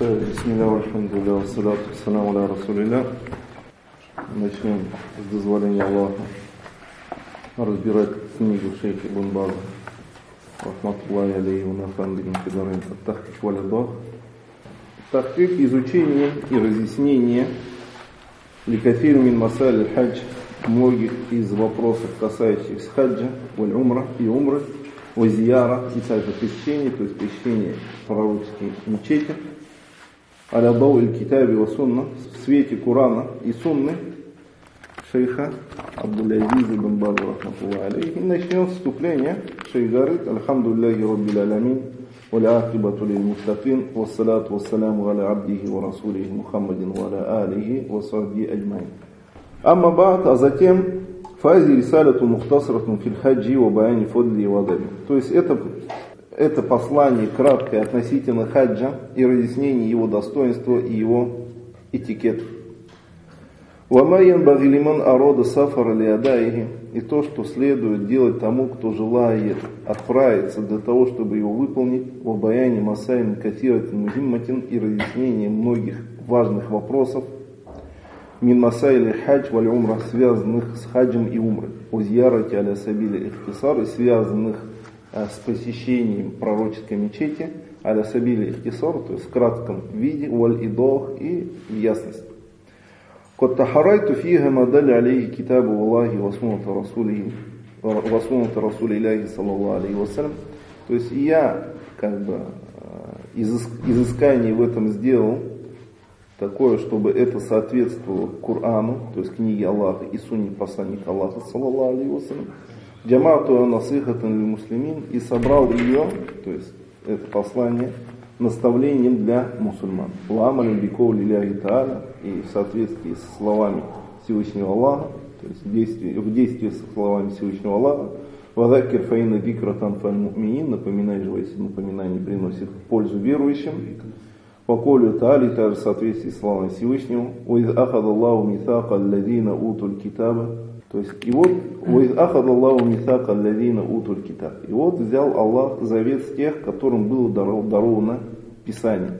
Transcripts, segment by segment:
Бисмилля, альхамдулилля, вассалату вассаламу аля расулилля. Начнем с дозволения Аллаха разбирать книгу шейха Ибн База. Рахматуллахи алейhi wa нафан бигин кидарин Тахкик валядох. Тахкик – изучение и разъяснение ликафир мин масаль хадж многих из вопросов, касающихся хаджа, валь умра и умры, вазияра и также посещение, то есть посещение пророческой мечети – аля дау китаби ва сунна в свете Курана и Сунны шейха Абдул-Азиз ибн Баз И начнем вступление. Шейх говорит, Альхамдулиллахи Раббил Аламин, والعاقبة للمتقين والصلاة والسلام على عبده ورسوله محمد وعلى آله وصحبه أجمعين أما بعد а затем فهذه رسالة مختصرة في الحج وبيان فضله وضله то есть это это послание краткое относительно хаджа и разъяснение его достоинства и его этикет. Вамайян багилиман арода сафара лиадаихи и то, что следует делать тому, кто желает отправиться для того, чтобы его выполнить, в обаянии масаин катиратин мухимматин и разъяснение многих важных вопросов, мин масайли хадж валь умра, связанных с хаджем и умрой, о зьярате аля сабили ихтисар, связанных с посещением пророческой мечети, аля сабили ихтисор, то есть в кратком виде, валь идох и в ясности. قد تحريت فيها ما دل عليه كتاب الله وسنة رسوله وسنة رسول الله صلى الله عليه وسلم. То есть я как бы э, изыскание в этом сделал такое, чтобы это соответствовало Корану, то есть книге Аллаха и сунне посланника Аллаха, саллаллаху алейхи вассалям, Джамату насыхатан муслимин и собрал ее, то есть это послание, наставлением для мусульман. Ламалин биков лиляхи та'аля и в соответствии с словами Всевышнего Аллаха, то есть в действии, в действии с словами Всевышнего Аллаха, Вадакир фаина дикратан фаль муминин, напоминай же, если напоминание приносит пользу верующим. По колю Таали, также в соответствии с словами Всевышнего, «Уиз ахад Аллаху митака алладина утуль китаба» То есть, и вот, ахад Аллаху мисака аллазина утуль китаб. И вот взял Аллах завет с тех, которым было даровано Писание.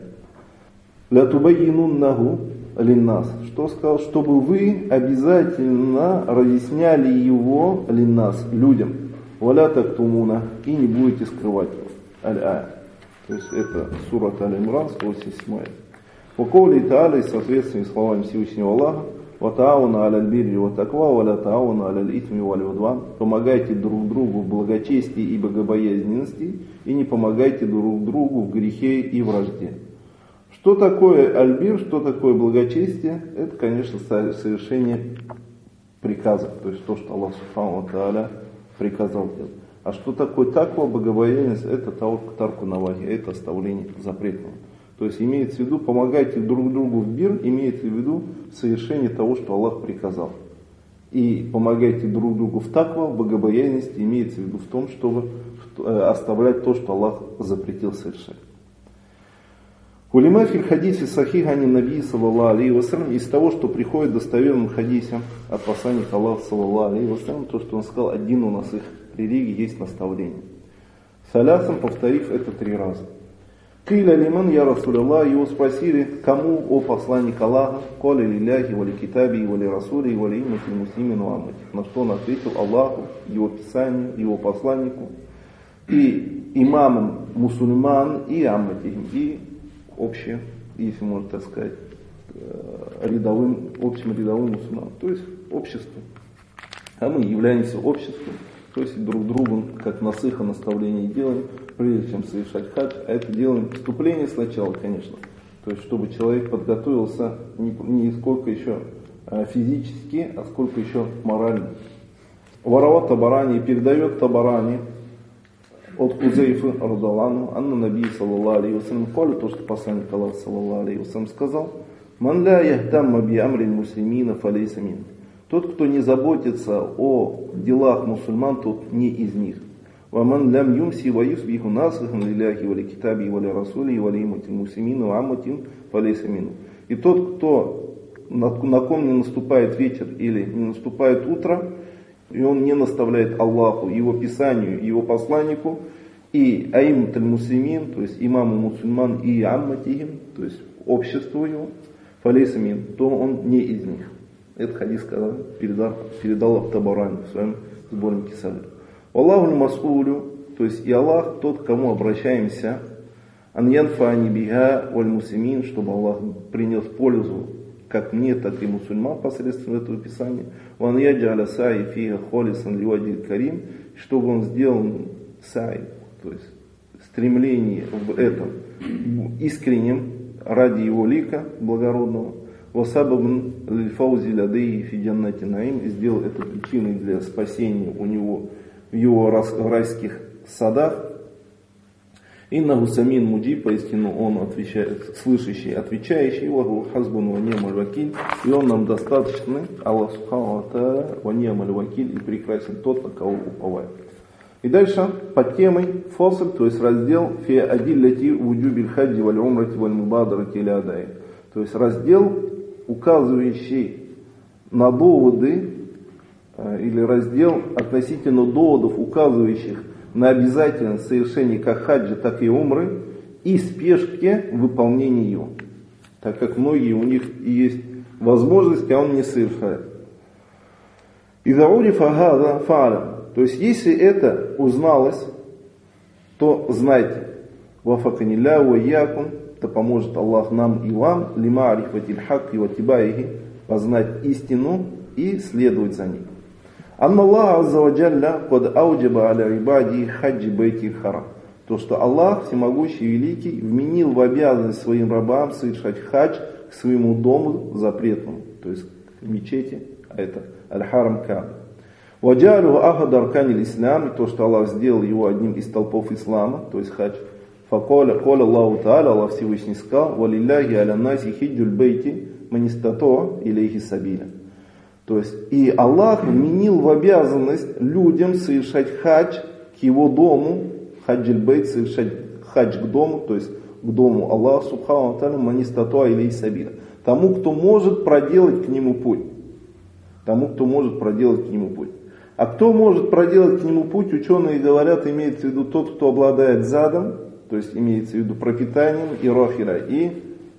Ля тубайинуннаху линнас. Что сказал? Чтобы вы обязательно разъясняли его линнас, людям. Валя тактумуна. И не будете скрывать его. Аль-а. То есть это сурат Аль-Имран, 187. По коли Та'аля, в соответствии с словами Всевышнего Аллаха, Ватауна аля бирри ва таква, валя тауна аля итми валь удван. Помогайте друг другу в благочестии и богобоязненности, и не помогайте друг другу в грехе и вражде. Что такое альбир, что такое благочестие? Это, конечно, совершение приказов, то есть то, что Аллах Субхану Тааля приказал делать. А что такое таква, богобоязненность? Это тарку навахи, это оставление запретного. То есть имеется в виду, помогайте друг другу в мир, имеется в виду совершение того, что Аллах приказал. И помогайте друг другу в таква, в богобоязненности, имеется в виду в том, чтобы э, оставлять то, что Аллах запретил совершать. Улима филь хадисе сахих ани наби саллаллаху алейхи вассалям из того, что приходит достоверным хадисе от посланника Аллаха саллаллаху алейхи вассалям, то, что он сказал, один у нас их религии есть наставление. Салясом повторив это три раза. Киля лиман я Расуляллах, его спросили, кому, о посланник Аллаха, коли лиляхи, вали китаби, вали расули, вали имати муслимин амати. На что он ответил Аллаху, его писанию, его посланнику, и имамам мусульман, и амматихим, и общее, если можно так сказать, э, рядовым, общим рядовым мусульманам, то есть обществом. А мы являемся обществом, то есть друг другу, как насыха наставление делаем, прежде чем совершать хадж, а это делаем вступление сначала, конечно. То есть, чтобы человек подготовился не, не сколько еще а, физически, а сколько еще морально. Вороват Табарани передает Табарани от Хузейфы Радалану, Анна Наби, саллаллаху алейхи вассалям, коли то, что посланник Аллаха, саллаллаху алейхи вассалям, сказал, «Ман ля яхтамма амрин муслимина фалейса мин». Тот, кто не заботится о делах мусульман, тот не из них. ومن لم يمسي ويصبح ناصحا لله ولكتابه ولرسوله ولأئمة المسلمين وعامة فليس منه. И тот, кто на, на ком не наступает вечер или не наступает утро, и он не наставляет Аллаху, его писанию, его посланнику, и аимат мусульмин, то есть имаму мусульман и амматихим, то есть обществу его, фалейса мин, то он не из них. Этот хадис сказал, передал, передал Абтабарани в своем сборнике Сагр. Аллаху мас'улю, то есть и Аллах тот, к кому обращаемся, ан янфани биха валь мусимин, чтобы Аллах принес пользу как мне, так и мусульман посредством этого писания. Ван яджаля саи фиха холисан ливади карим, чтобы он сделал сай, то есть стремление в этом искренним ради его лика благородного. Васабабн лильфаузи ладейи фиджаннати наим и сделал это причиной для спасения у него его райских садах. Инна Гусамин Муджи, поистину он отвечает, слышащий, отвечающий, ваху хазбун ва немаль вакиль, и он нам достаточный, Аллах Субхану ва немаль вакиль, и прекрасен тот, на кого уповает. И дальше под темой фасл, то есть раздел фи адилляти вуджубиль хаджи валь умрати валь мубадарати. То есть раздел, указывающий на доводы, или раздел относительно доводов, указывающих на обязательность совершения как хаджи, так и умры, и спешке выполнения ее. Так как многие у них есть возможность, а он не совершает. Иза урифа гада фа'алям. То есть, если это узналось, то знайте, вафаканилля ва якум, то поможет Аллах нам и вам, лима арифатиль хак и ватибаихи, познать истину и следовать за ней. Анна Аллах Азза ва Джалля под ауджаба аля ибади хаджи бейти харам. То, что Аллах, всемогущий великий, вменил в обязанность своим рабам совершать хадж к своему дому запретному, то есть к мечети, а это Аль-Харам Каба. Ваджалю ахад арканил ислам, то, что Аллах сделал его одним из толпов ислама, то есть хадж. Факоля, коля Аллаху Та'аля, Аллах Всевышний сказал, валилляхи аля наси хиджуль бейти манистато илейхи сабиля. То есть и Аллах вменил в обязанность людям совершать хадж к его дому, бейт, совершать хадж к дому, то есть к дому Аллаха Субхану Та'аля манистато илейхи сабиля. Тому, кто может проделать к нему путь. Тому, кто может проделать к нему путь. А кто может проделать к нему путь, ученые говорят, имеется в виду тот, кто обладает задом, то есть имеется в виду пропитанием и рохира, и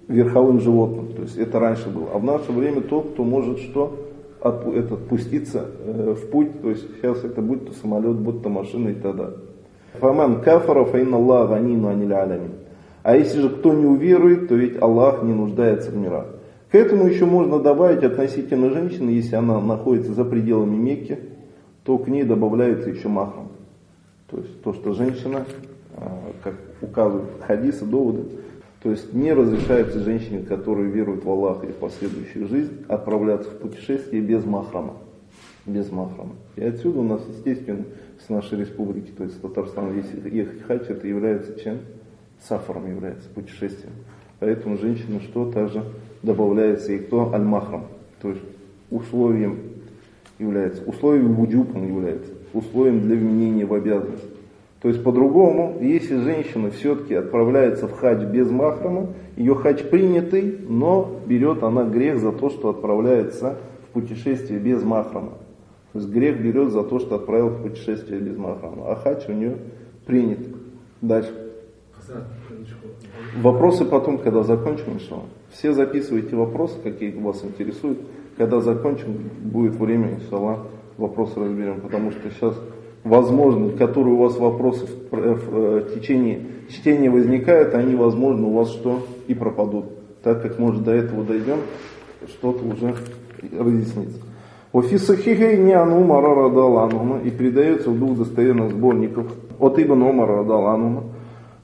верховым животным. То есть это раньше было. А в наше время тот, кто может что? От, это, пуститься э, в путь, то есть сейчас это будет то самолет, будь то машина и т.д. Фаман кафара фаин Аллах ганину аниль алямин. А если же кто не уверует, то ведь Аллах не нуждается в мирах. К этому еще можно добавить относительно женщины, если она находится за пределами Мекки, то к ней добавляется еще махрам. То есть то, что женщина, а, как указывают хадисы, доводы, то есть не разрешается женщине, которая верует в Аллаха и в последующую жизнь, отправляться в путешествие без махрама. Без махрама. И отсюда у нас, естественно, с нашей республики, то есть Татарстан, если ехать хадж, это является чем? Сафаром является, путешествием. Поэтому женщина что также добавляется и кто? Аль-махрам. То есть условием является, условием вуджуб он является, условием для вменения в обязанность. То есть по-другому, если женщина все-таки отправляется в хадж без махрама, ее хадж принятый, но берет она грех за то, что отправляется в путешествие без махрама. То есть грех берет за то, что отправил в путешествие без махрама. А хадж у нее принят. Дальше. Вопросы потом, когда закончим, иншалла. Все записывайте вопросы, какие вас интересуют. Когда закончим, будет время, иншалла, вопросы разберем. Потому что сейчас, возможно, которые у вас вопросы в, в, в, в течение чтения возникают, они, возможно, у вас что? И пропадут. Так как, может, до этого дойдем, что-то уже разъяснится. Офи сахихей не ан Умара радал и передается в двух достоверных сборников от Ибн Умара радал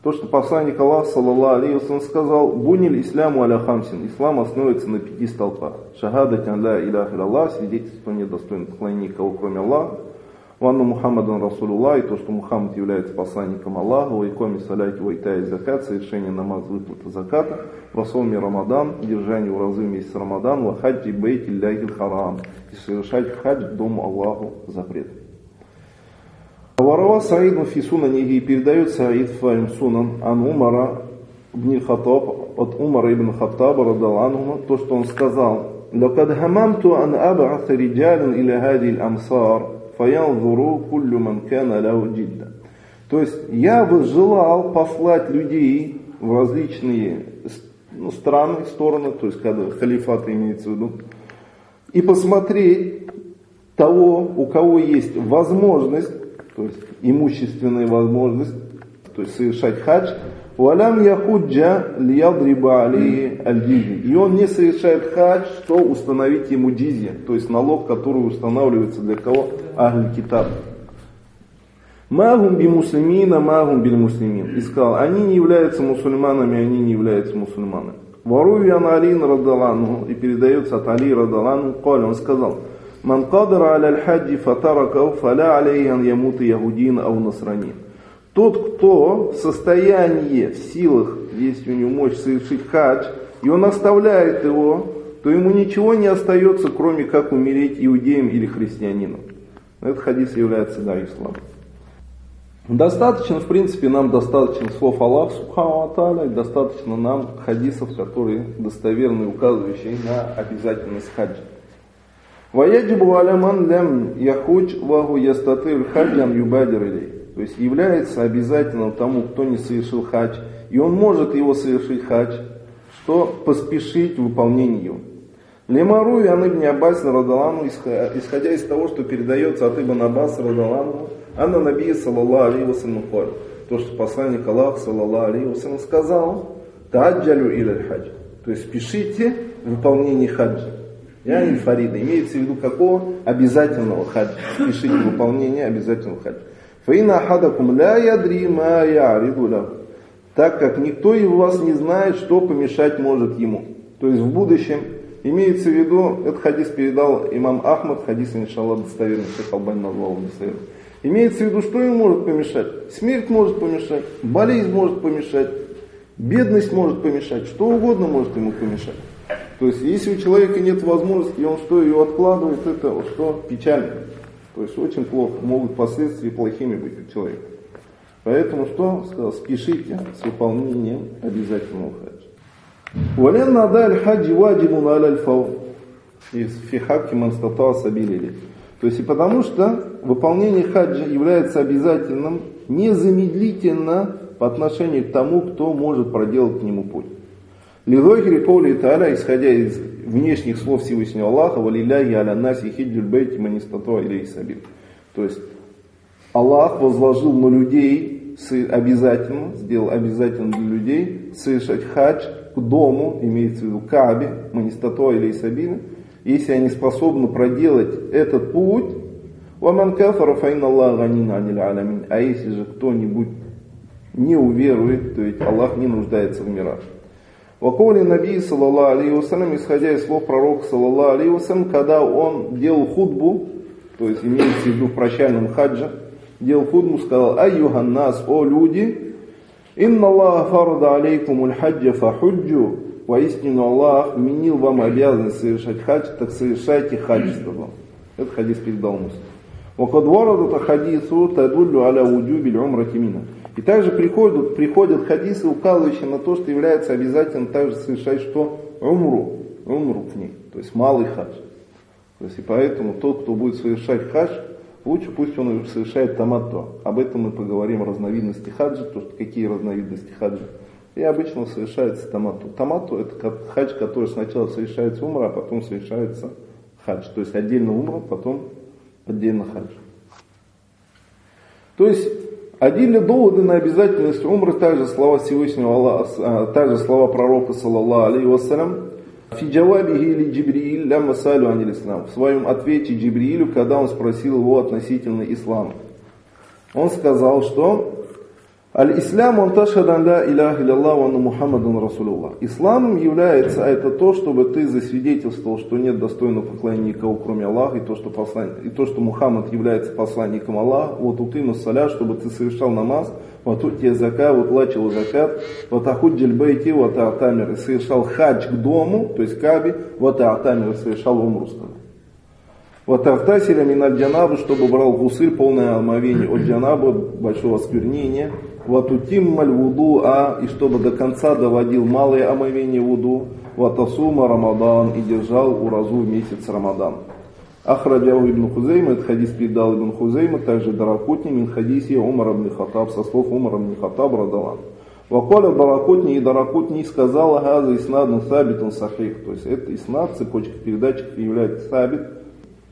то, что посланник Аллаха, саллаллаху алейhi сказал, «Буниль исламу аля хамсин». Ислам основывается на пяти столпах. Шахада ля илях Аллах, свидетельство недостойно поклонения никого, кроме Аллаха. Ванну Мухаммадан Расулулла, и то, что Мухаммад является посланником Аллаха, вайкоми саляки вайта и закат, совершение намаз выплата заката, васоми Рамадан, держание уразы месяц Рамадан, вахаджи бейти лягиль харам, и совершать хадж дому Аллаху запрет. Варава Саиду Фисунанихи передает Саид Фарим Сунан Ан Умара Бни Хатаб от Умара ибн Хаттаба Радал Анума, то, что он сказал, «Лакад хамамту ан аба'ата риджалин или хадиль амсар» «Фаянзуру куллю манкана ляу джидда». То есть я бы желал послать людей в различные ну, страны, стороны, то есть когда халифат имеется в виду, и посмотреть того, у кого есть возможность, то есть имущественная возможность, то есть совершать хадж, Валям яхуджа лиядриба али аль И он не совершает хадж, что установить ему дизья, то есть налог, который устанавливается для кого? Ахль китаб. Магум би муслимина, магум бил муслимин. И сказал, они не являются мусульманами, они не являются мусульманами. Воруй Ян Алин Радалану, и передается от Али Радалану, Коля, он сказал, Ман кадра аля аль-хаджи фатаракау, фаля алейhi ан ямута ягудин ау насранин. Тот, кто в состоянии, в силах, есть у него мощь совершить хадж, и он оставляет его, то ему ничего не остается, кроме как умереть иудеем или христианином. Этот хадис является да, исламом. Достаточно, в принципе, нам достаточно слов Аллаха Субхану Аталя, достаточно нам хадисов, которые достоверны, указывающие на обязательность хаджа. Ваяджибу аляман лям яхудж ваху ястатыр хаджан юбадир. То есть является обязательным тому, кто не совершил хадж, и он может его совершить хадж, что поспешить в выполнении его. Лемару и Ибн Аббас Радалану, исходя из того, что передается от Ибн Аббас Радалану, Анна Наби Салаллаху Алейhi Вассалам то, что посланник Аллаха Салаллаху Алейhi Вассалам сказал, Таджалю или хадж. То есть спешите в выполнении хаджа. Я не Фарида. Имеется в виду какого? Обязательного хаджа. Спешите в выполнение обязательного хаджа. Фаина хадакум ля ядри ма яриду Так как никто из вас не знает, что помешать может ему. То есть в будущем имеется в виду, этот хадис передал имам Ахмад, хадис, иншаллах, достоверный, Шейх Албань назвал достоверным. Имеется в виду, что ему может помешать? Смерть может помешать, болезнь может помешать, бедность может помешать, что угодно может ему помешать. То есть, если у человека нет возможности, и он что, ее откладывает, это что? Печально. То есть, очень плохо. Могут последствия плохими быть у человека. Поэтому что? Сказал, спешите с выполнением обязательного хаджа. Вален надаль хаджи ваджибун аляль фау. Из фихаки манстата сабилили. То есть и потому что выполнение хаджа является обязательным незамедлительно по отношению к тому, кто может проделать к нему путь. Лилохири Коли Таля, исходя из внешних слов Всевышнего Аллаха, валиляхи аля наси хиджуль бейти манистато или. То есть Аллах возложил на людей обязательно, сделал обязательно для людей совершать хадж к дому, имеется в виду Кабе, Манистато или Исабина, если они способны проделать этот путь, Ваман кафара фаин алямин. А если же кто-нибудь не уверует, то ведь Аллах не нуждается в мирах. Ваколи Наби, саллаллаху алейhi вассалям, исходя из слов пророка, саллаллаху алейhi вассалям, когда он делал худбу, то есть имеется в виду в прощальном хаджа, делал худбу, сказал, «Айюхан нас, о люди, инна Аллаха фарда алейкум уль хаджа фахуджу, Воистину Аллах вменил вам обязанность совершать хадж, так совершайте хадж, сказал. Это хадис передал Муслим. وقد ورد حديث تدل على وجوب العمرة منها. и также приходят, приходят хадисы, указывающие на то, что является обязательно также совершать что? Умру. Умру к ней. То есть малый хадж. То есть и поэтому тот, кто будет совершать хадж, лучше пусть он совершает таматто. Об этом мы поговорим, разновидности хаджа, то, что какие разновидности хаджа. И обычно совершается тамату. Тамату это хадж, который сначала совершается умра, а потом совершается хадж. То есть отдельно умра, потом отдельно хадж. То есть одни доводы на обязательность умры, также слова Всевышнего Аллаха, также слова пророка, саллаллаху алейхи вассалям, Фи или Джибрииль лямма салю анил. В своем ответе Джибриилю, когда он спросил его относительно ислама. Он сказал, что Аль-Ислам, он ташхадан ла иляха илlallah ва Мухаммадан Расулуллах. Исламом является это то, чтобы ты засвидетельствовал, что нет достойного поклонения никого, кроме Аллаха, и то, что, послан... и то, что Мухаммад является посланником Аллаха, вот утыну саля, чтобы ты совершал намаз, вот утия зака, вот лачил закат, вот ахуджель бейти, вот атамир, совершал хадж к дому, то есть Каби, вот атамир, совершал умру, вот автасиля миналь джанабу, чтобы брал гусыль, полное омовение от джанаба, большого осквернения, ватутим вуду, а и чтобы до конца доводил малое омовение вуду, ватасума рамадан и держал уразу месяц рамадан. Ахраджау ибн Хузейма, этот хадис передал ибн Хузейма, также Даракутни, мин хадиси Умар ибн Хаттаб, со слов Умар ибн Хаттаб, радалан. Ваколя Даракутни и Даракутни сказала Газа Иснадну Сабитун Сахих. То есть это Иснад, цепочка передатчиков является Сабит,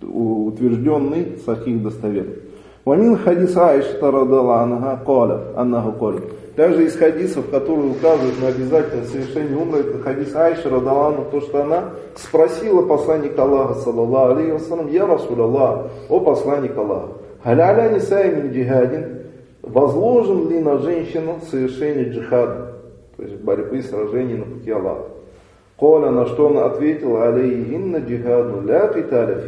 утвержденный Сахих достоверный. Вамин хадис Аиша Радала Анага Коля, Аннаху Коля. Также из хадисов, которые указывают на обязательное совершение умры, это хадис Айша Радалану, то, что она спросила посланника Аллаха, саллаллаху алейхи вассалам, я Расул Аллах, о посланник Аллаха, халяля нисаимин джихадин, возложен ли на женщину совершение джихада, то есть борьбы, сражений на пути Аллаха. Коля, на что она ответила, алейхинна джихаду ля киталя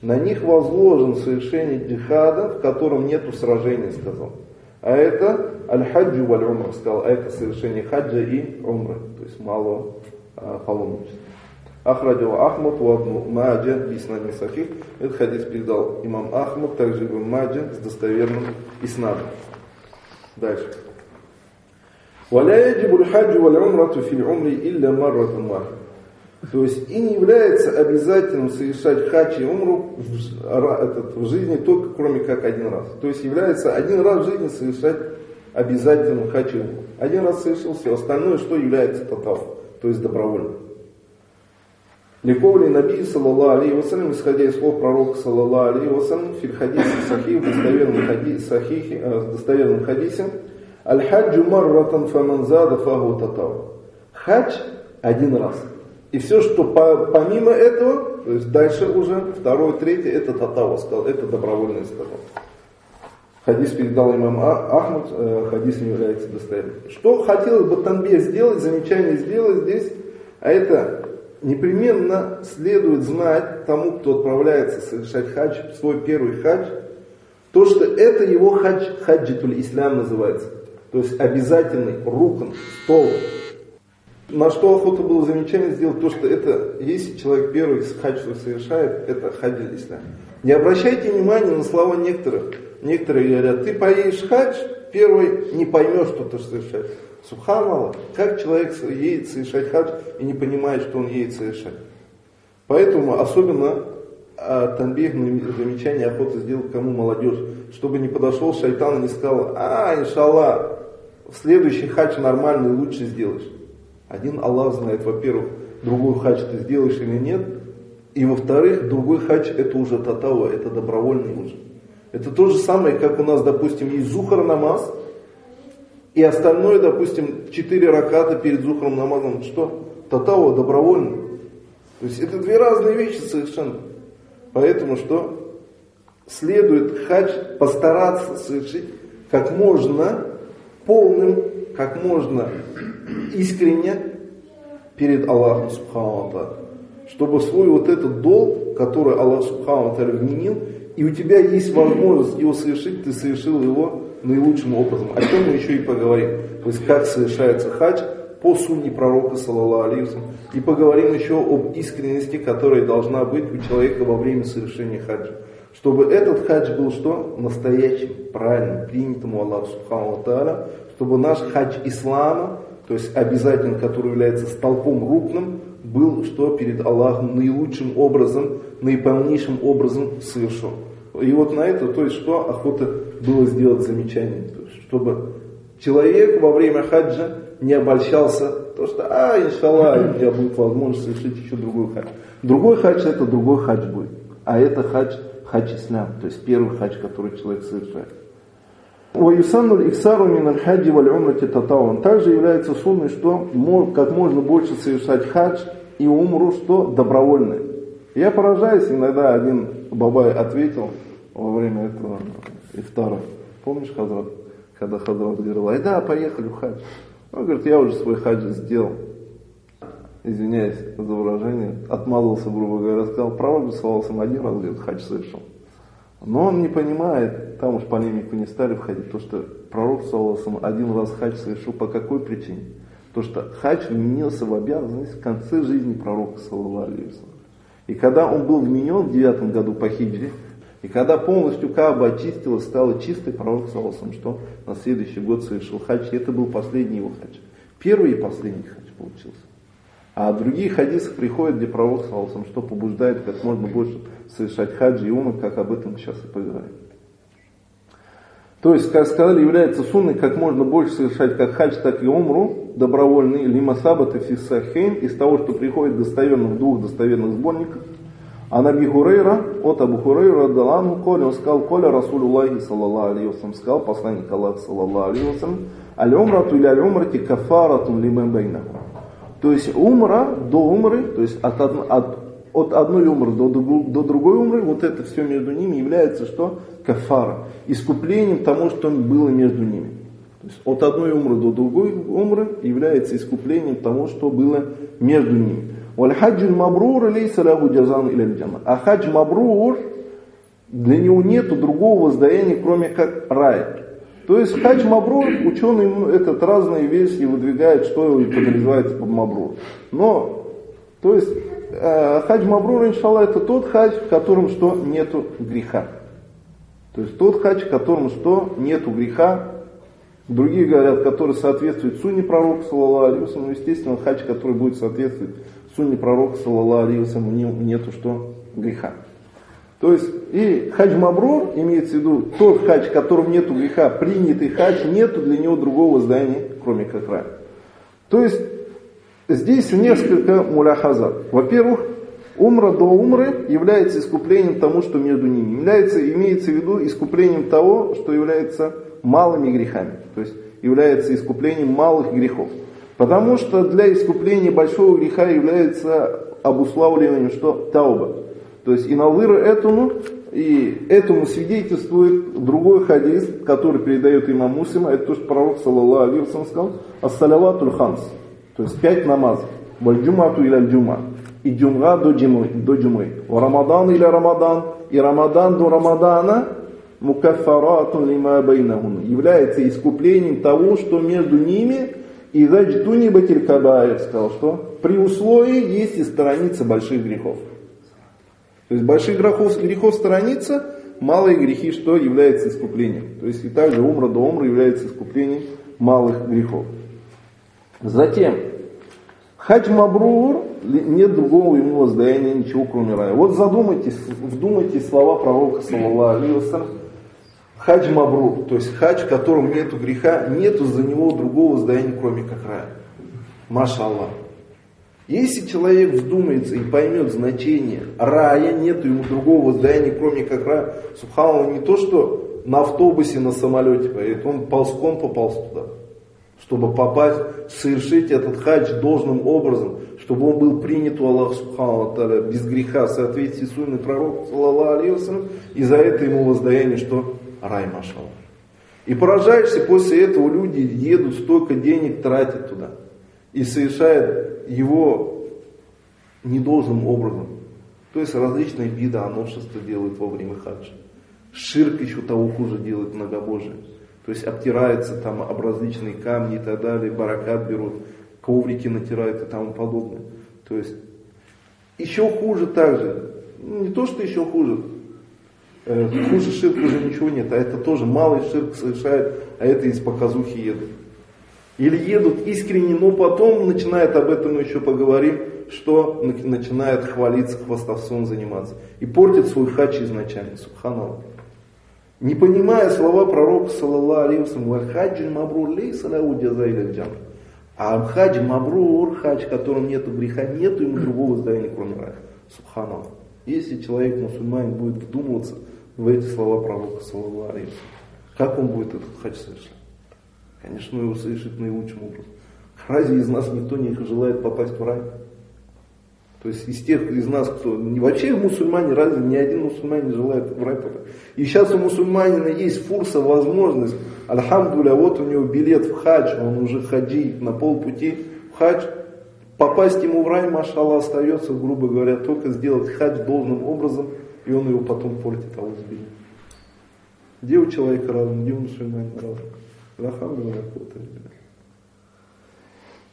На них возложен совершение джихада, в котором нету сражения, сказал. А это аль-хаджу валь умра, сказал, а это совершение хаджа и умра, то есть малого а, паломничества. Ахрадил Ахмад вабну Маджа биснадин сахих. Этот хадис передал имам Ахмад, также Ибн Маджа с достоверным иснадом. Дальше. ولا يجب الحج والعمرة في العمر إلا مرة واحدة. то есть и не является обязательным совершать хадж и умру в, этот, в жизни только кроме как один раз. То есть является один раз в жизни совершать обязательным хадж и умру. Один раз совершил все, остальное что является татав, то есть добровольно. Ликовли Наби, саллаллаху алейхи вассалям, исходя из слов пророка, саллаллаху алейхи вассалям, в хадисе сахих, достоверном хадисе, сахихе, э, достоверном хадисе, аль-хаджу марратан фаманзада фаху татав. Хадж один раз – и все, что по, помимо этого, то есть дальше уже, второе, третье, это татава сказал, это добровольное сказал. Хадис передал имам а, Ахмад, э, хадис не является достоверным. Что хотелось бы Танбе сделать, замечание сделать здесь, а это непременно следует знать тому, кто отправляется совершать хадж, свой первый хадж, то, что это его хадж, хаджитуль ислам называется. То есть обязательный рукн, стол, на что охота было замечание сделать, то, что это, если человек первый хадж совершает, это хадж ислам. Не обращайте внимания на слова некоторых. Некоторые говорят, ты поедешь хадж, первый не поймешь, что ты совершаешь. Субханаллах, как человек едет совершать хадж и не понимает, что он едет совершать. Поэтому особенно а, танбихное замечание охота сделать кому молодежь, чтобы не подошел шайтан и не сказал, а, иншаллах, в следующий хадж нормальный лучше сделаешь. Один Аллах знает, во-первых, другой хадж ты сделаешь или нет. И во-вторых, другой хадж это уже татава, это добровольный уже. Это то же самое, как у нас, допустим, есть зухар намаз, и остальное, допустим, четыре раката перед зухаром намазом, что? Татава добровольный. То есть это две разные вещи совершенно. Поэтому что? Следует хадж постараться совершить как можно полным, как можно искренне перед Аллахом Субхану чтобы свой вот этот долг, который Аллах Субхану вменил, и у тебя есть возможность его совершить, ты совершил его наилучшим образом. О чем мы еще и поговорим. То есть как совершается хадж по сунне пророка, саллаллаху алейхи И поговорим еще об искренности, которая должна быть у человека во время совершения хаджа. Чтобы этот хадж был что? Настоящим, правильным, принятым у Аллаха Субхану чтобы наш хадж ислама то есть обязательно, который является столпом рукным, был что перед Аллахом наилучшим образом, наиполнейшим образом совершен. И вот на это, то есть что охота было сделать замечание, то есть, чтобы человек во время хаджа не обольщался, то что, а, иншаллах, у меня будет возможность совершить еще другой хадж. Другой хадж это другой хадж будет, а это хадж, хадж ислам, то есть первый хадж, который человек совершает. Ваюсанну иксару мин аль-хаджи валь умрати татаван. Также является сунной, что как можно больше совершать хадж и умру, что добровольно. Я поражаюсь, иногда один бабай ответил во время этого ифтара. Помнишь, Хазрат? Когда Хазрат говорил, ай да, поехали в хадж. Он говорит, я уже свой хадж сделал. Извиняюсь за выражение, отмазался, грубо говоря, сказал, пророк бы один раз говорит, хадж совершил. Но он не понимает, там уж полемику не стали входить, то, что пророк, саллаху один раз хадж совершил по какой причине? То, что хадж вменился в обязанность в конце жизни пророка, саллаху И когда он был вменен в девятом году по хиджре, и когда полностью Каба очистилась, стала чистой, пророк саллаху что на следующий год совершил хадж, и это был последний его хадж. Первый и последний хадж получился. А другие хадисы приходят, где пророк саллаху что побуждает как можно больше совершать хаджи и умы, как об этом сейчас и поговорим. То есть, как сказали, является сунной как можно больше совершать как хадж, так и умру, добровольный, лима сабат и фиссахейн, из того, что приходит достоверно в двух достоверных сборниках. А Наби Хурейра, от Абу Хурейра, Далану, Коля, он сказал, Коля Расулуллахи, саллаллаху алейhi сказал, посланник Аллаха, саллаллаху алейhi аль-умрату или аль-умрати кафаратун лимэн байнаху. То есть умра до умры, то есть от, от, от одной умры до, до другой умры, вот это все между ними является что? Кафара. Искуплением тому, что было между ними. То есть от одной умры до другой умры является искуплением тому, что было между ними. Валь-хаджи мабрур лейса лягу джазан или. А хадж мабрур, для него нету другого воздаяния, кроме как рай. То есть хадж мабрур, ученые этот разные версии выдвигают, что подразумевается под мабрур. Но, то есть, хадж мабрур, иншалла, это тот хадж, в котором что нету греха. То есть тот хадж, в котором что нету греха, Другие говорят, который соответствует сунне пророка, саллаллаху алейhi естественно, хадж, который будет соответствовать сунне пророка, саллаллаху него нету что? Греха. То есть, и хадж мабрур имеется в виду тот хадж, в котором нету греха, принятый хадж, нету для него другого здания, кроме как рай. То есть, здесь несколько муляхазат. Во-первых, умра до умры является искуплением тому, что между ними. Является, имеется в виду искуплением того, что является малыми грехами. То есть, является искуплением малых грехов. Потому что для искупления большого греха является обуславливанием что? Тауба. То есть и навыр этому, и этому свидетельствует другой хадис, который передает имам Муслима, это то, что пророк, саллаллаху алейhi сказал, ассаляватуль ханс, то есть пять намазов, вальджумату или джума, и джумга до джумы, до джумы, рамадан или рамадан, и рамадан до рамадана, мукафаратун лима байнахун, является искуплением того, что между ними. И заджтуни батиль кабаир. Сказал, что при условии, если сторониться больших грехов. То есть больших грехов, грехов сторониться, малые грехи, что является искуплением. То есть и также умра до умра является искуплением малых грехов. Затем, хадж мабрур, нет другого ему воздаяния, ничего кроме рая. Вот задумайтесь, вдумайтесь слова пророка, саллаллаху алейhi Хадж мабрур, то есть хадж, в котором нету греха, нету за него другого воздаяния, кроме как рая. Маша Аллах. Если человек вздумается и поймет значение рая, нет ему другого здания, кроме как рая, Субхану не то, что на автобусе, на самолете поедет, он ползком пополз туда, чтобы попасть, совершить этот хадж должным образом, чтобы он был принят у Аллаха Субхану без греха, в соответствии с суной пророка, и за это ему воздаяние, что рай машал. И поражаешься, после этого люди едут, столько денег тратят туда и совершает его недолжным образом. То есть различные виды аношества делают во время хаджа. Ширк еще того хуже делает многобожие. То есть обтирается там об различные камни и так далее, баракат берут, коврики натирают и тому подобное. То есть еще хуже также, ну, не то что еще хуже, э, хуже ширк уже ничего нет, а это тоже малый ширк совершает, а это из показухи едут. Или едут искренне, но потом начинает об этом еще поговорим, что начинает хвалиться, хвастовством заниматься. И портит свой хач изначально, субханаллах. Не понимая слова пророка, саллаллаху алейhi хаджи мабрур лейса лау джазайля А хадж мабрур, хадж, в котором нету греха, нету ему другого здания, кроме рая. Субханаллах. Если человек мусульманин будет вдумываться в эти слова пророка, саллаллаху алейhi как он будет этот хадж совершать? Конечно, его совершит наилучшим образом. Разве из нас никто не желает попасть в рай? То есть из тех из нас, кто вообще мусульмане, разве ни один мусульманин не желает в рай попасть? И сейчас у мусульманина есть фурса, возможность, альхамдуля, вот у него билет в хадж, он уже хаджи на полпути в хадж, попасть ему в рай, машалла, остается, грубо говоря, только сделать хадж должным образом, и он его потом портит, а аузбин. Где у человека разум, где у мусульманина разум?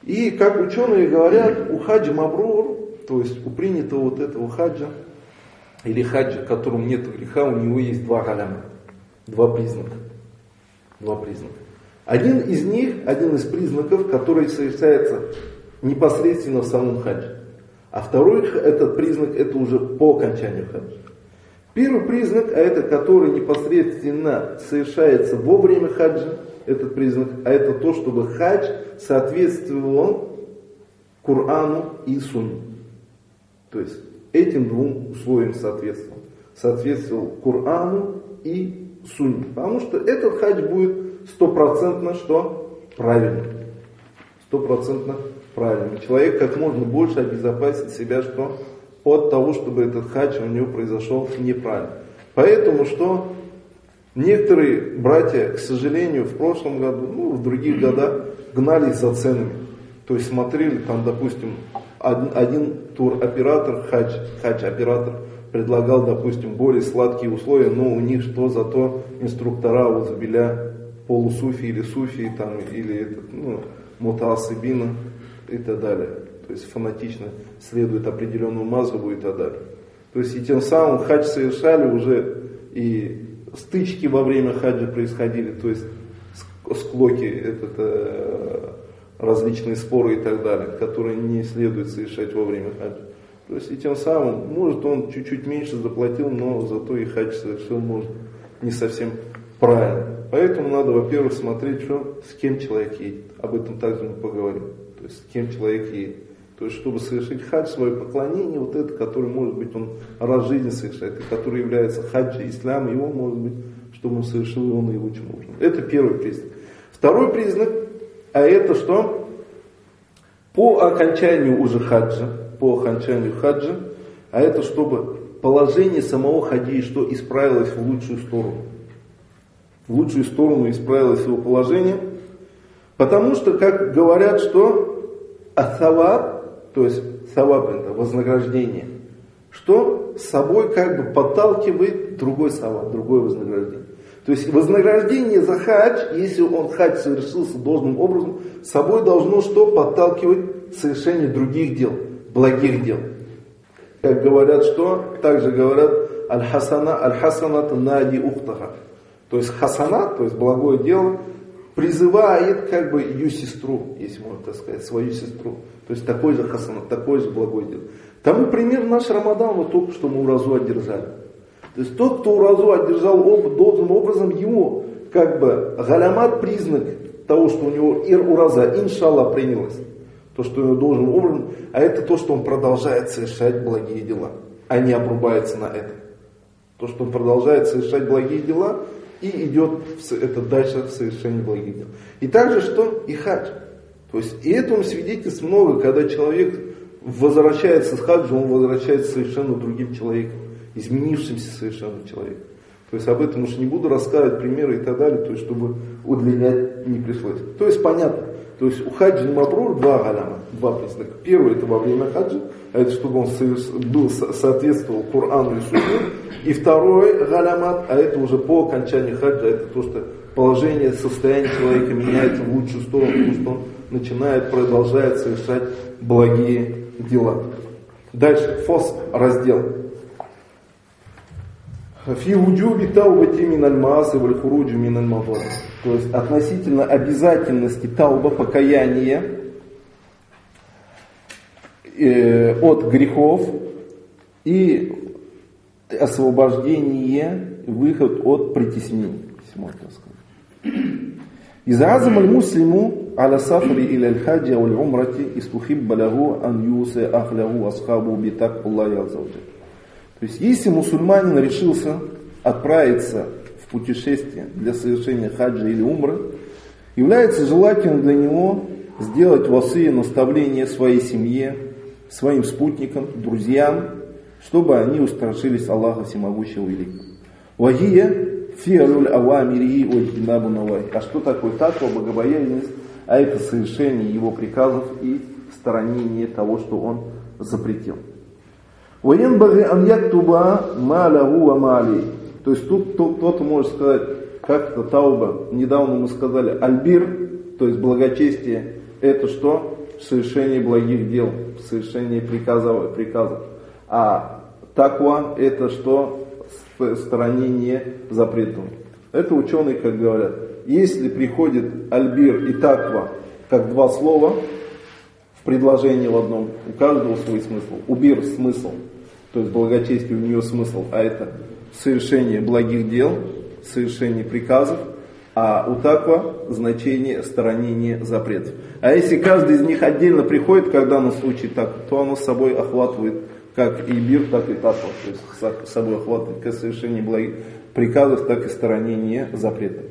И как ученые говорят, у хаджа мабрур, то есть у принятого вот этого хаджа, или хаджа, в котором нет греха, у него есть два галяма, два признака. Два признака. Один из них, один из признаков, который совершается непосредственно в самом хадже. А второй этот признак, это уже по окончанию хаджа. Первый признак, а это который непосредственно совершается во время хаджа, этот признак, а это то, чтобы хадж соответствовал Корану и Сунне. То есть этим двум условиям соответствовал. Соответствовал Корану и Сунне. Потому что этот хадж будет стопроцентно что? Правильным. Стопроцентно правильным. Человек как можно больше обезопасит себя что? От того, чтобы этот хадж у него произошел неправильно. Поэтому что некоторые братья, к сожалению, в прошлом году, ну, в других годах гнались за ценами. То есть смотрели там, допустим, один, один туроператор, хадж, хадж-оператор предлагал, допустим, более сладкие условия, но у них что зато инструктора вот забеля полусуфи или суфи, там, или этот, ну, мутаасыбина и так далее. То есть фанатично следует определенному мазхабу и так далее. То есть и тем самым хадж совершали уже и стычки во время хаджа происходили, то есть склоки, этот, э, различные споры и так далее, которые не следует совершать во время хаджа. То есть и тем самым, может он чуть-чуть меньше заплатил, но зато и хадж совершил, может, не совсем правильно. Поэтому надо, во-первых, смотреть, что, с кем человек едет. Об этом также мы поговорим. То есть с кем человек едет. То есть, чтобы совершить хадж, свое поклонение, вот это, который, может быть, он раз в жизни совершает, и который является хаджи ислама, его, может быть, чтобы он совершил его наилучшим образом. Это первый признак. Второй признак, а это что? По окончанию уже хаджа, по окончанию хаджа, а это чтобы положение самого хаджи, что исправилось в лучшую сторону. В лучшую сторону исправилось его положение, потому что, как говорят, что асаваб, то есть саваб это вознаграждение, что собой как бы подталкивает другой саваб, другое вознаграждение. То есть вознаграждение за хадж, если он хадж совершился должным образом, собой должно что? Подталкивать совершение других дел, благих дел. Как говорят, что? Также говорят, аль-хасана, аль-хасаната нади ухтаха. То есть хасана, то есть благое дело, призывает как бы ее сестру, если можно так сказать, свою сестру. То есть такой же хасана, такое же благое дело. Тому пример наш Рамадан, вот только что мы уразу одержали. То есть тот, кто уразу одержал опыт должным образом, ему как бы галямат признак того, что у него ир ураза, иншаллах, принялось. То, что него должен образом, а это то, что он продолжает совершать благие дела, а не обрубается на это. То, что он продолжает совершать благие дела и идет это дальше в совершении благих дел. И также что? И хадж. То есть и этому свидетельств много, когда человек возвращается с хаджа, он возвращается совершенно другим человеком изменившимся совершенно человеком. То есть об этом уж не буду рассказывать примеры и так далее, то есть чтобы удлинять не пришлось. То есть понятно. То есть у хаджи мабрур два галяма, два признака. Первый это во время хаджа, а это чтобы он был, соответствовал Корану и Сунне. И второй галямат, а это уже по окончанию хаджа, это то, что положение, состояние человека меняется в лучшую сторону, потому что он начинает, продолжает совершать благие дела. Дальше, фос, раздел. Фи уджуби таубати мин альмасы валь хуруджи. То есть относительно обязательности тауба покаяния э, от грехов и освобождение, выход от притеснений, если можно сказать. Из разума муслиму аля сафри или аль хаджи ауль умрати истухибба лагу ан юсе ахлягу асхабу битак Аллахи азавджаль. То есть, если мусульманин решился отправиться в путешествие для совершения хаджа или умры, является желательным для него сделать васы наставления своей семье, своим спутникам, друзьям, чтобы они устрашились Аллаха Всемогущего Великого. Вагия фиалуль авамири ольхинабу навай. А что такое таква, богобоязненность? А это совершение его приказов и сторонение того, что он запретил. Воен ан туба маляху амали. То есть тут кто-то может сказать, как-то тауба, недавно мы сказали, альбир, то есть благочестие, это что? Совершение благих дел, совершение приказов. приказов. А таква это что? Сторонение запретом. Это ученые как говорят. Если приходит альбир и таква как два слова в предложении в одном, у каждого свой смысл. Убир смысл то есть благочестие у нее смысл, а это совершение благих дел, совершение приказов, а у таква значение сторонения запретов. А если каждый из них отдельно приходит, когда оно звучит так, то оно с собой охватывает как и бир, так и таква, то есть с собой охватывает как совершение благих приказов, так и сторонение запретов.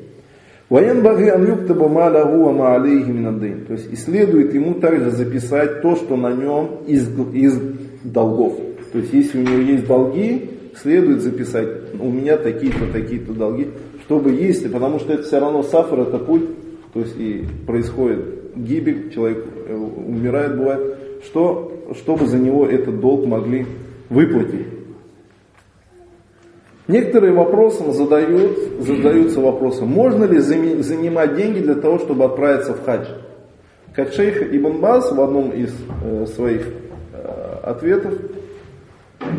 Воен баги анюктаба малягу маалейхи минаддин. То есть и следует ему также записать то, что на нем из, из долгов. То есть если у него есть долги, следует записать, у меня такие-то, такие-то долги, чтобы если, потому что это все равно сафар, это путь, то есть и происходит гибель, человек э, умирает, бывает, что, чтобы за него этот долг могли выплатить. Некоторые вопросы задают, задаются вопросом, можно ли занимать деньги для того, чтобы отправиться в хадж. Как шейх Ибн Баз в одном из э, своих э, ответов,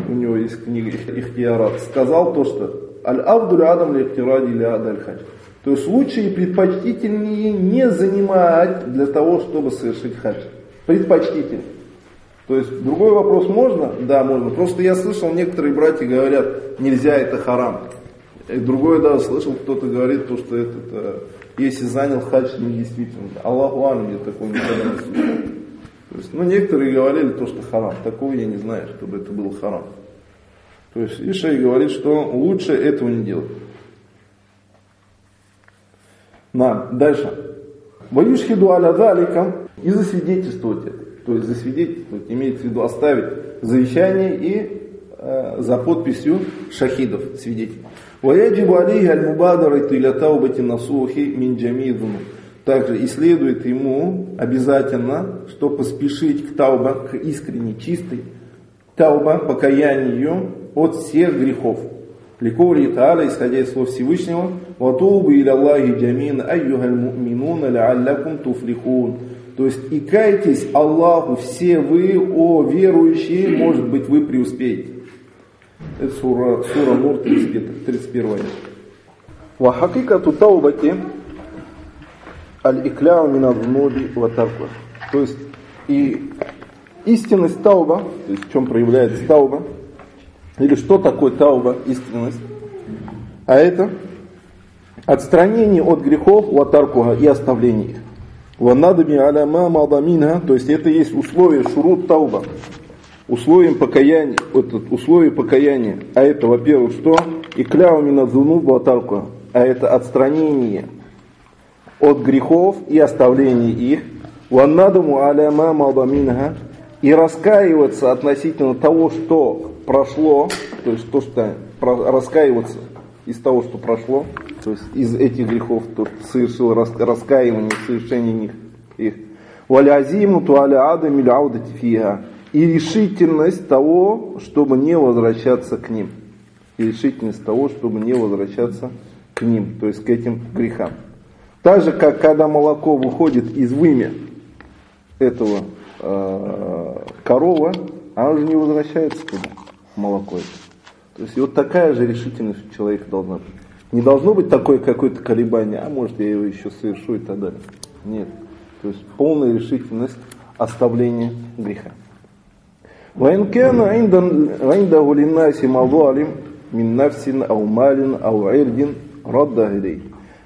у него есть книга Ихтиарат, сказал то, что Аль-Авдуль Адам Лихтиради или Адаль Хадж. То есть лучше и предпочтительнее не занимать для того, чтобы совершить хадж. Предпочтительнее. То есть другой вопрос можно? Да, можно. Просто я слышал, некоторые братья говорят, нельзя, это харам. И другое, да, слышал, кто-то говорит, то, что это, это если занял хадж, не действительно. Аллаху Ан, я такого никогда не слышал. То есть, ну, некоторые говорили то, что харам. Такого я не знаю, чтобы это было харам. То есть, Ишай говорит, что лучше этого не делать. На, дальше. Ваюшхиду аля далика и засвидетельствовать это то есть засвидетельствовать, имеется в виду оставить завещание и э, за подписью шахидов, свидетелей. Ваяджибу алейхи аль-мубадарати ля таубати насухи мин джамидуну. Также и следует ему обязательно, что поспешить к тауба, к искренней, чистой тауба, покаянию от всех грехов. Ликори Та'аля, исходя из слов Всевышнего, «Ватубу иля Аллахи джамин айюхаль муминуна ла'аллакум туфлихун». То есть и кайтесь Аллаху все вы, о верующие, может быть вы преуспеете. Это сура, сура Нур 31 аят. Вахакикату таубати аль-икляу минаднуби ватарква. То есть и истинность тауба, то есть в чем проявляется тауба, или что такое тауба, истинность, а это отстранение от грехов, ватаркуга и оставление их. Ванадами аляма мадамина, то есть это есть условие шурут тауба. Условием покаяния, это условие покаяния. А это, во-первых, что? И кляумина зуну баталку. А это отстранение от грехов и оставление их. Ванадаму аляма мадаминха. И раскаиваться относительно того, что прошло, то есть то, что раскаиваться из того, что прошло, то есть из этих грехов, то, что совершил раскаивание в совершении них, их. Валязиму туаля адам аудатифига. И решительность того, чтобы не возвращаться к ним. И решительность того, чтобы не возвращаться к ним, то есть к этим грехам. Так же, как когда молоко выходит из вымя этого э, корова, она же не возвращается туда, молоко это. То есть и вот такая же решительность у человека должна быть. Не должно быть такое какое-то колебание, а может я его еще совершу и так далее. Нет. То есть полная решительность оставления греха. وإن كان عنده للناس مظالم من نفس أو مال أو عرض رده إليه.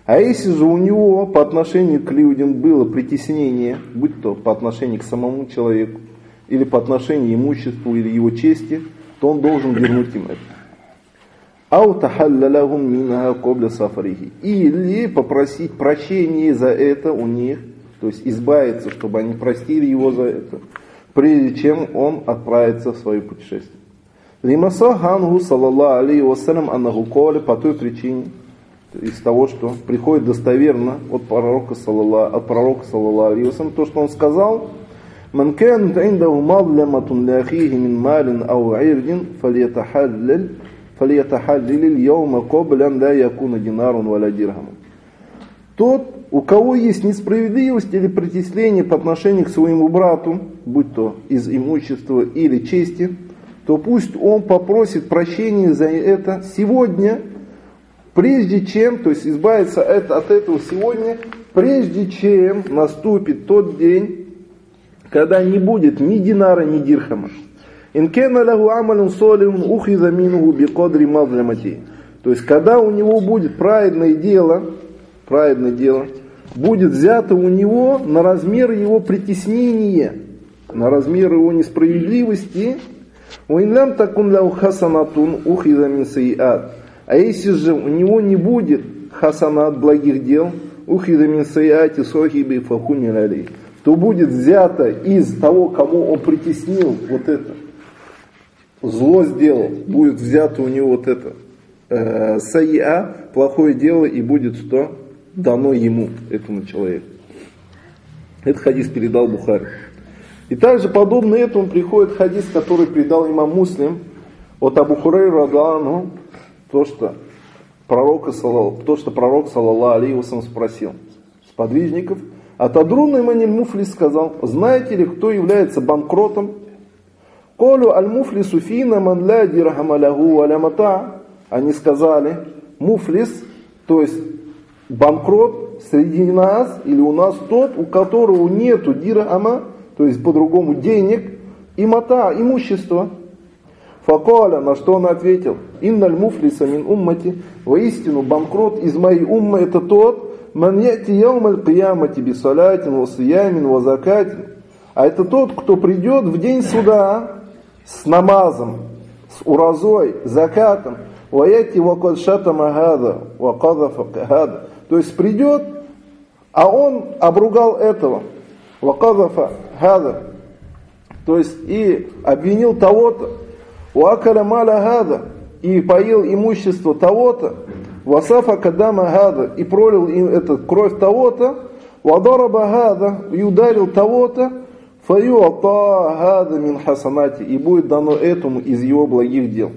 а если же у него по отношению к людям было притеснение, будь то по отношению к самому человеку, или по отношению к имуществу, или его чести, то он должен вернуть им это. Ау тахаллалахум минха кобля сафарихи. Или попросить прощения за это у них, то есть избавиться, чтобы они простили его за это, прежде чем он отправится в свое путешествие. Лимаса хангу саллаллаху алейхи вассалям аннаху по той причине, из того, что приходит достоверно от пророка саллаллаху, от пророка саллаллаху алейхи вассалям, то, что он сказал, من كانت عنده مظلمة لأخيه من مال أو عرض فليتحلل فليتحلل اليوم قبلا لا يكون دينار ولا درهم. Тот, у кого есть несправедливость или притеснение по отношению к своему брату, будь то из имущества или чести, то пусть он попросит прощения за это сегодня, прежде чем, то есть избавиться от этого сегодня, прежде чем наступит тот день, когда не будет ни динара, ни дирхама. Инкена лаху амалун солихун ухиза минуху бикодри. То есть, когда у него будет праведное дело, праведное дело, будет взято у него на размер его притеснения, на размер его несправедливости, Уинлям такун ляу хасанатун ухиза мин саиат. А если же у него не будет хасанат благих дел, ухиза мин саиати сохиби фахуни то будет взято из того, кому он притеснил вот это, зло сделал, будет взято у него вот это, э, плохое дело, и будет что? Дано ему, этому человеку. Этот хадис передал Бухари. И также подобно этому приходит хадис, который придал имам Муслим от Абу Хурей Радану, то, что пророк, то, что пророк, саллаллаху алейhi спросил сподвижников, а Тадрун Иманиль Муфлис сказал, знаете ли, кто является банкротом? Колю аль-муфлису фина ман ла дирхама лаху алямата. Они сказали, муфлис, то есть банкрот среди нас или у нас тот, у которого нету дирхама, то есть по-другому денег, и мата, имущество. Факаля, на что он ответил, инналь муфлиса мин уммати, воистину банкрот из моей уммы это тот, ман яти яумаль киямати бисалятин, васиямин, вазакатин. А это тот, кто придет в день суда с намазом, с уразой, закатом, ваяти вакад шатама хада, вакадафа хада. То есть придет, а он обругал этого. Вакадафа хада. То есть и обвинил того-то. Уакаля маля хада. И поил имущество того-то. Васафа кадама хада. И пролил им этот кровь того-то. Вадараба хада. И ударил того-то. Фаюата хада мин хасанати. И будет дано этому из его благих дел.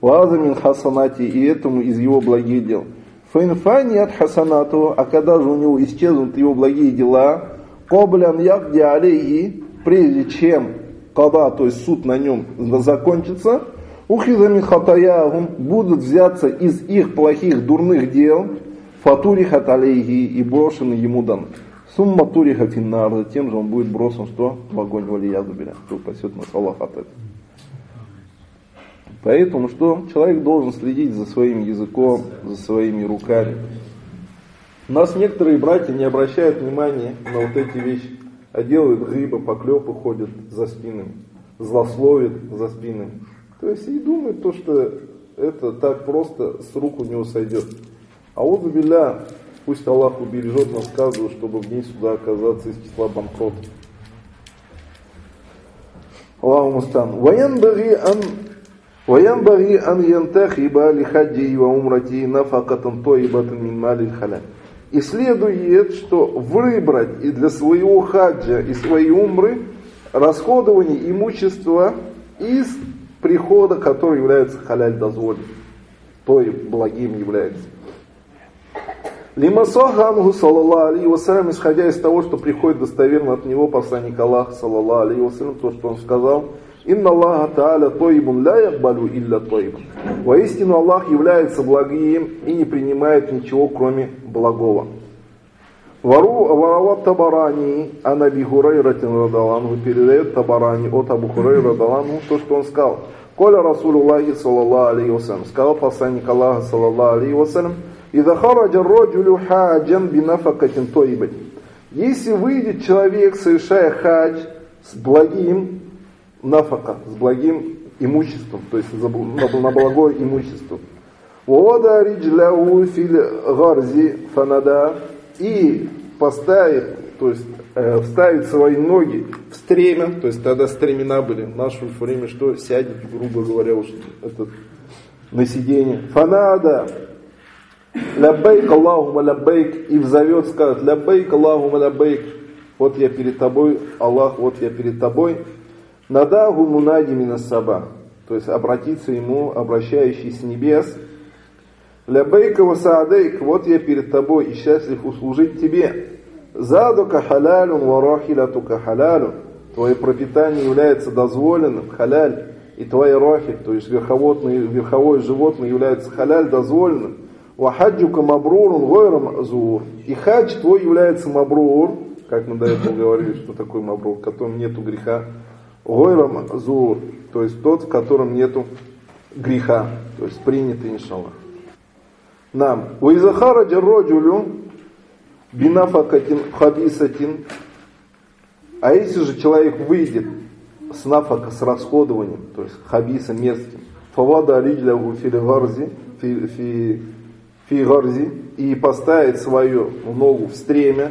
Ваза мин хасанати. И этому из его благих дел. Фаинфани от хасанату. А когда же у него исчезнут его благие дела, Коблян ягди алейхи, прежде чем когда, то есть суд на нем закончится, ухизами хатаягум будут взяться из их плохих, дурных дел, фатури хаталейхи и брошены ему дан. Сумма тури хатиннар, затем же он будет брошен что? В огонь валиязу беля, что пасет нас Аллах от этого. Поэтому что? Человек должен следить за своим языком, за своими руками. У нас некоторые братья не обращают внимания на вот эти вещи, а делают гриба, поклепы ходят за спинами, злословят за спинами. То есть и думают то, что это так просто с рук у него сойдет. А вот биля, пусть Аллах убережет нас каждого, чтобы в день суда оказаться из числа банкротов. Аллаху мустан. Ваянбаги ан وينبغي أن ينتخب لحجه وعمرته نفقة طيبة من مال الحلال и следует, что выбрать и для своего хаджа и своей умры расходование имущества из прихода, который является халяль дозволен, то и благим является. Лимасахамху, саллаллаху алейhi вассалям, исходя из того, что приходит достоверно от него посланник Аллаха, саллаллаху алейhi вассалям, то, что он сказал – Инна Аллаха Тааля Тоибун ля якбалю илля Тоибун. Воистину Аллах является благим и не принимает ничего, кроме благого. Вару Варават Табарани, а Наби Хурайратин Радалану передает Табарани от Абу Хурай Радалану то, что он сказал. Коля Расулуллахи саллаллаху алейхи. Сказал посланник Аллаха саллаллаху алейхи вассалям. Ида хараджа роджулю хаджан бинафакатин тоибать. Если выйдет человек, совершая хадж с благим нафака, с благим имуществом, то есть на благое имущество. Вода риджляу филь гарзи фанада и поставит, то есть э, вставит свои ноги в стремя, то есть тогда стремена были, в наше время что сядет, грубо говоря, уж этот, на сиденье. Фанада. Ляббейк Аллахума ляббейк и взовет, скажет ляббейк Аллахума ляббейк вот я перед тобой, Аллах, вот я перед тобой, Надагу мунади минасаба, то есть обратиться ему, обращающий с небес. Лябейка васаадейк, вот я перед тобой и счастлив услужить тебе. Задука халялюн варахилятука халялюн. Твое пропитание является дозволенным, халяль. И твои рахи, то есть верховодное, верховое животное является халяль дозволенным. Вахаджука мабрурун гойрам зур. И хадж твой является мабрур, как мы до этого говорили, что такое мабрур, в котором нету греха. Гойрам зур, то есть тот, в котором нету греха, то есть принятый иншаллах. Нам. Уизахараджа роджулю бинафакатин хабисатин. А если же человек выйдет с нафака, с расходованием, то есть хабиса мерзким, фавада риджляву филигарзи, фи, фи, фи гарзи, и поставит свою ногу в стремя,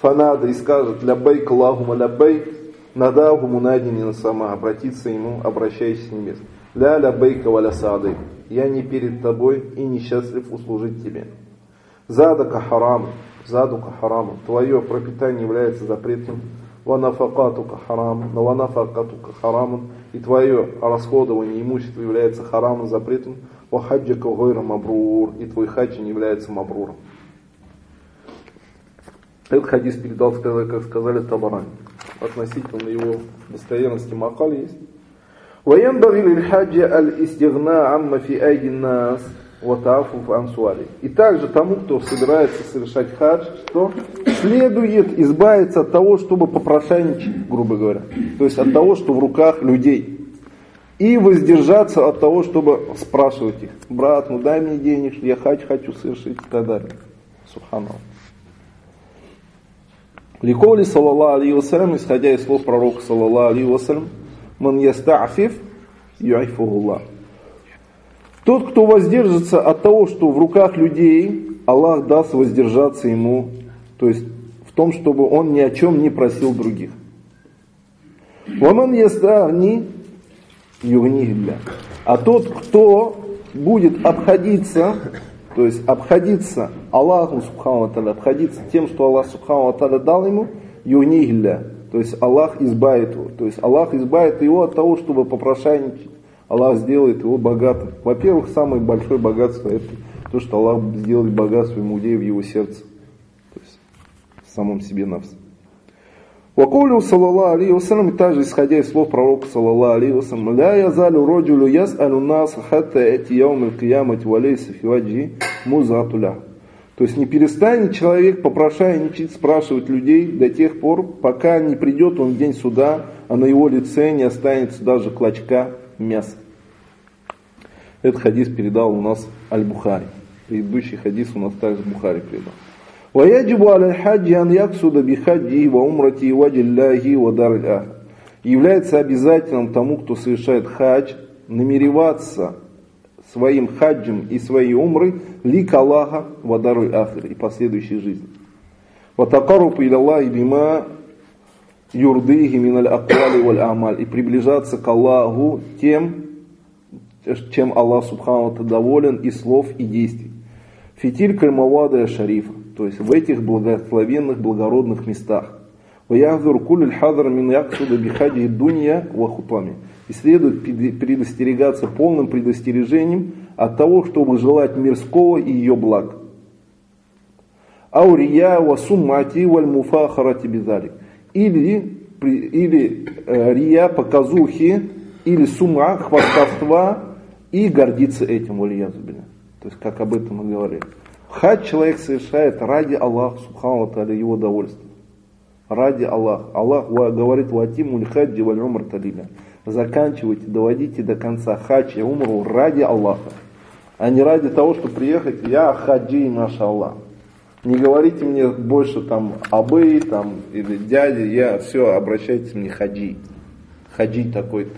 фанада и скажет лябейк Аллахума лябейк, надаху мунадинина сама, обратиться ему, обращаясь с небес. Ля лябейка валя садык, я не перед тобой и несчастлив услужить тебе. Задака харам, задука харам, твое пропитание является запретным, ванафакатука харам, ванафакатука харамун, и твое расходование имущества является харамом запретным, вахаджака гойра мабрур, и твой хадж не является мабруром. Этот хадис передал, как сказали, Табарани. Относительно его достоверности Макал есть. وينبغي للحاج الاستغناء عما في أيدي الناس وتعفف عن سؤالي. И также тому, кто собирается совершать хадж, что следует избавиться от того, чтобы попрошайничать, грубо говоря. То есть от того, что в руках людей. И воздержаться от того, чтобы спрашивать их. Брат, ну дай мне денег, я хадж хочу совершить и так далее. Субханаллах. Ликоли, саллаллаху алейhi вассалям, исходя из слов пророка, саллаллаху алейhi вассалям, ман ястафиф юайфухуллах. Тот, кто воздержится от того, что в руках людей, Аллах даст воздержаться ему, то есть в том, чтобы он ни о чем не просил других. Ваман ястагни югнигля. А тот, кто будет обходиться, то есть обходиться Аллаху Субхану обходиться тем, что Аллах Субхану дал ему, югнигля. То есть Аллах избавит его. То есть Аллах избавит его от того, чтобы попрошайничать. Аллах сделает его богатым. Во-первых, самое большое богатство это то, что Аллах сделает богатством иудея в его сердце. То есть в самом себе нас. Вакулю саллаллаху алейхи вассалям, также исходя из слов пророка саллаллаху алейхи вассалям, ля язалю роджулю яс'алю нас хатта эти яум аль-киямати фиваджи музатуля. То есть не перестанет человек попрошайничать, спрашивать людей до тех пор, пока не придет он в день суда, а на его лице не останется даже клочка мяса. Этот хадис передал у нас Аль-Бухари. Предыдущий хадис у нас также Бухари передал. ويجب على الحج أن يقصد بحجه وعمرته وجه الله ودار الآخر. Является обязательным тому, кто совершает хадж, намереваться своим хаджем и своей умрой лик Аллаха вадару ахир и последующей жизни. Ватакаруб иля Аллахи бима юрдыхи миналь аквали валь амаль и приближаться к Аллаху тем, чем Аллах Субхану доволен и слов, и действий. Фитиль кальмавада шарифа, то есть в этих благословенных, благородных местах. Ваяхдур куль хадр мин яксуда бихади дунья ва хутами. И следует предостерегаться полным предостережением от того, чтобы желать мирского и ее благ. Аурия ва суммати валь муфахарати бизалик. Или, или э, рия, показухи, или сума, хвастовства и гордиться этим, валиязубиля. То есть, как об этом мы говорили. Хадж человек совершает ради Аллаха, субхану таля, его довольства. Ради Аллаха. Аллах говорит, ватиму хаджи валь умр талиля. Заканчивайте, доводите до конца хадж умру ради Аллаха. А не ради того, чтобы приехать, я хаджи, наша Аллах. Не говорите мне больше там абы там, или дяди, я все, обращайтесь мне хаджи. Хаджи такой-то.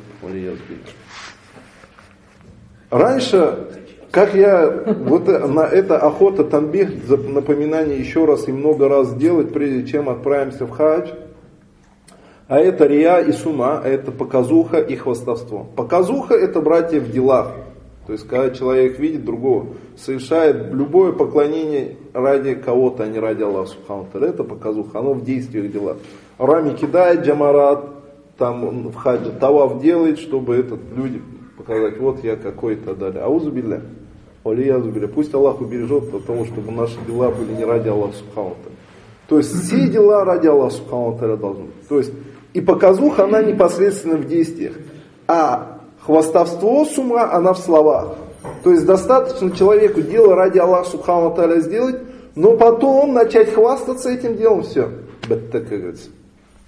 Раньше как я, вот на это охота танбих, напоминание еще раз и много раз сделать, прежде чем отправимся в хадж. А это риа и сума, это показуха и хвастовство. Показуха это братья в делах. То есть, когда человек видит другого, совершает любое поклонение ради кого-то, а не ради Аллаха Субхану Это показуха, оно в действиях дела. Рами кидает джамарат, там в хаджи тавав делает, чтобы этот люди показать, вот я какой-то далее. Аузубилля. Алиязубиля. Пусть Аллах убережет от того, чтобы наши дела были не ради Аллаха Субхану То есть все дела ради Аллаха Субхану должны быть. То есть и показуха, она непосредственно в действиях. А хвастовство сума, она в словах. То есть достаточно человеку дело ради Аллаха Субхану Таля сделать, но потом начать хвастаться этим делом, все. Так, как говорится.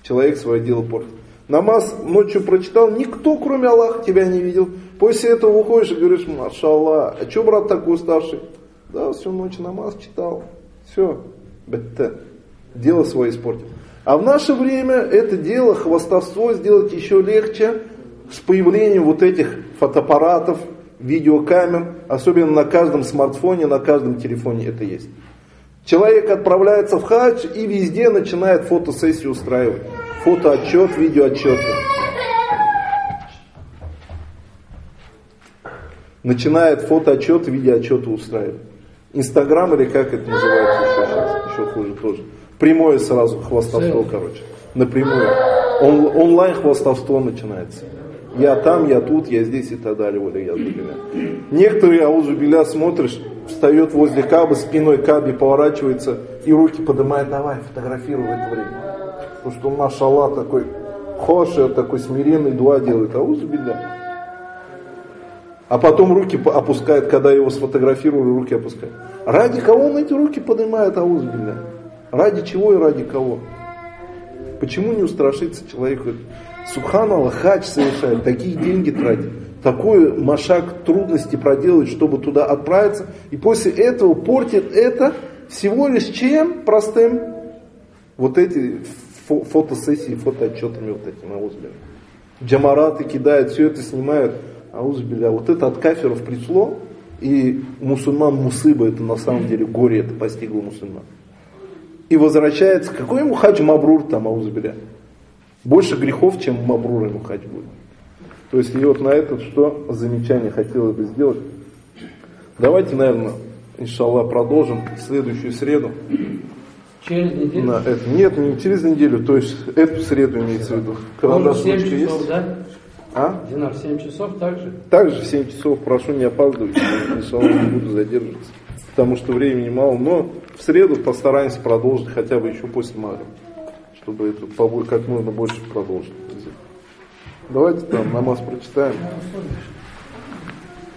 Человек свое дело портит. Намаз ночью прочитал, никто кроме Аллаха тебя не видел. После этого выходишь и говоришь, машаллах, а что брат такой уставший? Да, всю ночь намаз читал. Все, бетте. Дело свое испортил. А в наше время это дело, хвастовство сделать еще легче с появлением вот этих фотоаппаратов, видеокамер, особенно на каждом смартфоне, на каждом телефоне это есть. Человек отправляется в хадж и везде начинает фотосессию устраивать. Фотоотчет, видеоотчет. Начинает фотоотчет, видеоотчеты устраивать. Инстаграм или как это называется еще сейчас, еще хуже тоже. Прямое сразу хвастовство, короче. Напрямую. Он, онлайн хвастовство начинается. Я там, я тут, я здесь и так далее. Вот, я Некоторые, а уже беля смотришь, встает возле Кабы, спиной Каби поворачивается и руки поднимает, давай, фотографируй в это время. Потому что он, машаллах, такой хошер, такой смиренный, дуа делает, а беда. А потом руки опускает, когда его сфотографировали, руки опускает. Ради кого он эти руки поднимает, аузбилля? Ради чего и ради кого? Почему не устрашиться человеку? Субханаллах, хач совершает, такие деньги тратит, такой машак трудности проделать, чтобы туда отправиться, и после этого портит это всего лишь чем простым? Вот эти фо фотосессии, фотоотчетами вот этими аузбилля. Джамараты кидают, все это снимают. Аузбилля. Вот это от кафиров пришло, и мусульман мусыба, это на самом деле горе, это постигло мусульман. И возвращается, какой ему хадж Мабрур там, аузбилля. Больше грехов, чем Мабрур ему хадж будет. То есть, и вот на это что замечание хотелось бы сделать. Давайте, наверное, иншаллах, продолжим в следующую среду. Через неделю? На это. Нет, не через неделю, то есть эту среду имеется в виду. Карандаш часов, есть? да? А? Динар 7 часов также? Также 7 часов, прошу не опаздывать, иншаллах не буду задерживаться. Потому что времени мало, но в среду постараемся продолжить хотя бы еще после Магра. Чтобы это как можно больше продолжить. Давайте там намаз прочитаем.